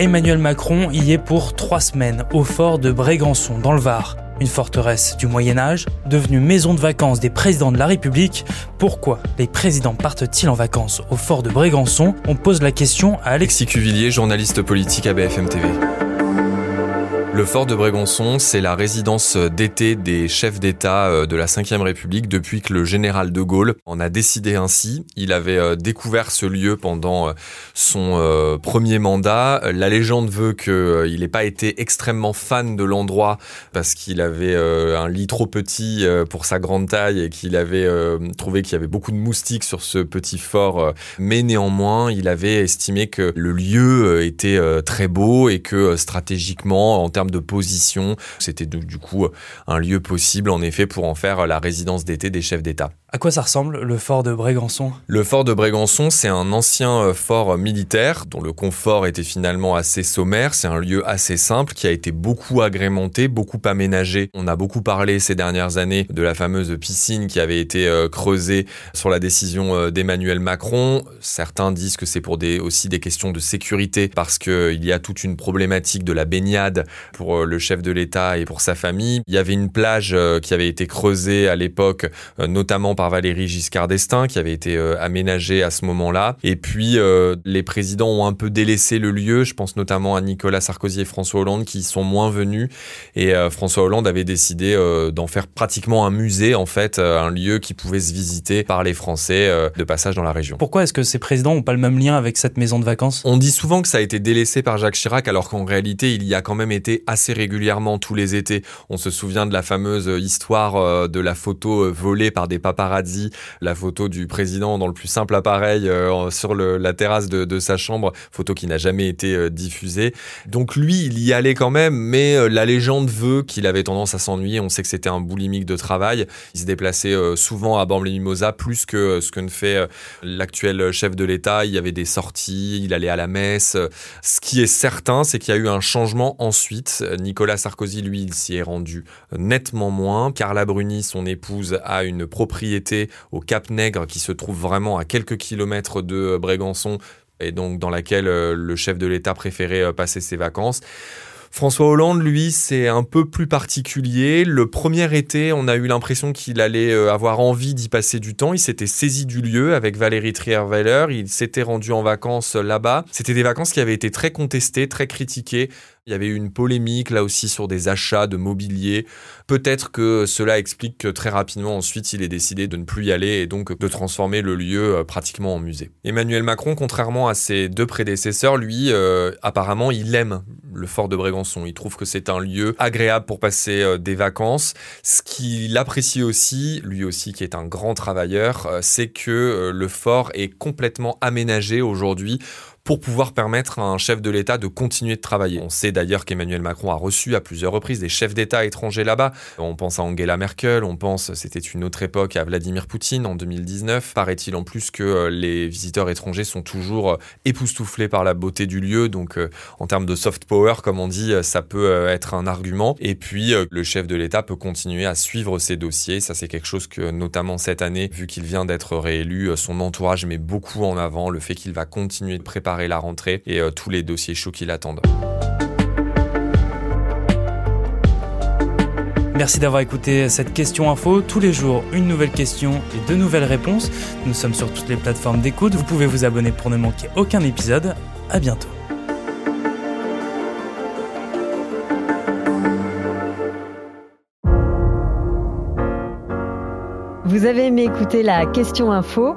Emmanuel Macron y est pour trois semaines au fort de Brégançon, dans le Var. Une forteresse du Moyen Âge, devenue maison de vacances des présidents de la République. Pourquoi les présidents partent-ils en vacances au fort de Brégançon? On pose la question à Alexis Cuvillier, journaliste politique à BFM TV. Le fort de Brégançon, c'est la résidence d'été des chefs d'État euh, de la Ve République depuis que le général de Gaulle en a décidé ainsi. Il avait euh, découvert ce lieu pendant euh, son premier mandat. La légende veut qu'il n'ait pas été extrêmement fan de l'endroit parce qu'il avait un lit trop petit pour sa grande taille et qu'il avait trouvé qu'il y avait beaucoup de moustiques sur ce petit fort. Mais néanmoins, il avait estimé que le lieu était très beau et que stratégiquement, en termes de position. C'était du coup un lieu possible en effet pour en faire la résidence d'été des chefs d'État. À quoi ça ressemble le fort de Brégançon? Le fort de Brégançon, c'est un ancien euh, fort militaire dont le confort était finalement assez sommaire. C'est un lieu assez simple qui a été beaucoup agrémenté, beaucoup aménagé. On a beaucoup parlé ces dernières années de la fameuse piscine qui avait été euh, creusée sur la décision euh, d'Emmanuel Macron. Certains disent que c'est pour aussi des questions de sécurité parce qu'il y a toute une problématique de la baignade pour le chef de l'État et pour sa famille. Il y avait une plage qui avait été creusée à l'époque, notamment par Valérie Giscard d'Estaing, qui avait été euh, aménagé à ce moment-là. Et puis, euh, les présidents ont un peu délaissé le lieu. Je pense notamment à Nicolas Sarkozy et François Hollande, qui sont moins venus. Et euh, François Hollande avait décidé d'en faire pratiquement un musée, en fait, un lieu qui pouvait se visiter par les Français de passage dans la région. Pourquoi est-ce que ces présidents n'ont pas le même lien avec cette maison de vacances? On dit souvent que ça a été délaissé par Jacques Chirac, alors qu'en réalité, il y a quand même été assez régulièrement tous les étés. On se souvient de la fameuse histoire de la photo volée par des la photo du président dans le plus simple appareil euh, sur la terrasse de, sa chambre, photo qui n'a jamais été euh, diffusée. Donc lui, il y allait quand même, mais euh, la légende veut qu'il avait tendance à s'ennuyer. On sait que c'était un boulimique de travail. Il se déplaçait souvent à Bormes-les-Mimosas, plus que ce que ne fait l'actuel chef de l'État. Il y avait des sorties, il allait à la messe. Ce qui est certain, c'est qu'il y a eu un changement ensuite. Nicolas Sarkozy, lui, il s'y est rendu nettement moins. Carla Bruni, son épouse, a une propriété au Cap Nègre qui se trouve vraiment à quelques kilomètres de euh, Brégançon et donc dans laquelle euh, le chef de l'État préférait euh, passer ses vacances. François Hollande, lui, c'est un peu plus particulier. Le premier été, on a eu l'impression qu'il allait avoir envie d'y passer du temps. Il s'était saisi du lieu avec Valérie Trierweiler. Il s'était rendu en vacances là-bas. C'était des vacances qui avaient été très contestées, très critiquées. Il y avait eu une polémique là aussi sur des achats de mobilier. Peut-être que cela explique que très rapidement ensuite il ait décidé de ne plus y aller et donc de transformer le lieu euh, pratiquement en musée. Emmanuel Macron, contrairement à ses deux prédécesseurs, lui, euh, apparemment, il aime le fort de Brégançon. Il trouve que c'est un lieu agréable pour passer euh, des vacances. Ce qu'il apprécie aussi, lui aussi qui est un grand travailleur, c'est que le fort est complètement aménagé aujourd'hui pour pouvoir permettre à un chef de l'État de continuer de travailler. On sait d'ailleurs qu'Emmanuel Macron a reçu à plusieurs reprises des chefs d'État étrangers là-bas. On pense à Angela Merkel, on pense, c'était une autre époque, à Vladimir Poutine en 2019. Paraît-il en plus que euh, les visiteurs étrangers sont toujours euh, époustouflés par la beauté du lieu, donc euh, en termes de soft power, comme on dit, ça peut être un argument. Et puis, le chef de l'État peut continuer à suivre ses dossiers. Ça, c'est quelque chose que, notamment cette année, vu qu'il vient d'être réélu, son entourage met beaucoup en avant le fait qu'il va continuer de préparer la rentrée et euh, tous les dossiers chauds qui l'attendent. Merci d'avoir écouté cette question info. Tous les jours, une nouvelle question et deux nouvelles réponses. Nous sommes sur toutes les plateformes d'écoute. Vous pouvez vous abonner pour ne manquer aucun épisode. À bientôt. Vous avez aimé écouter la question info?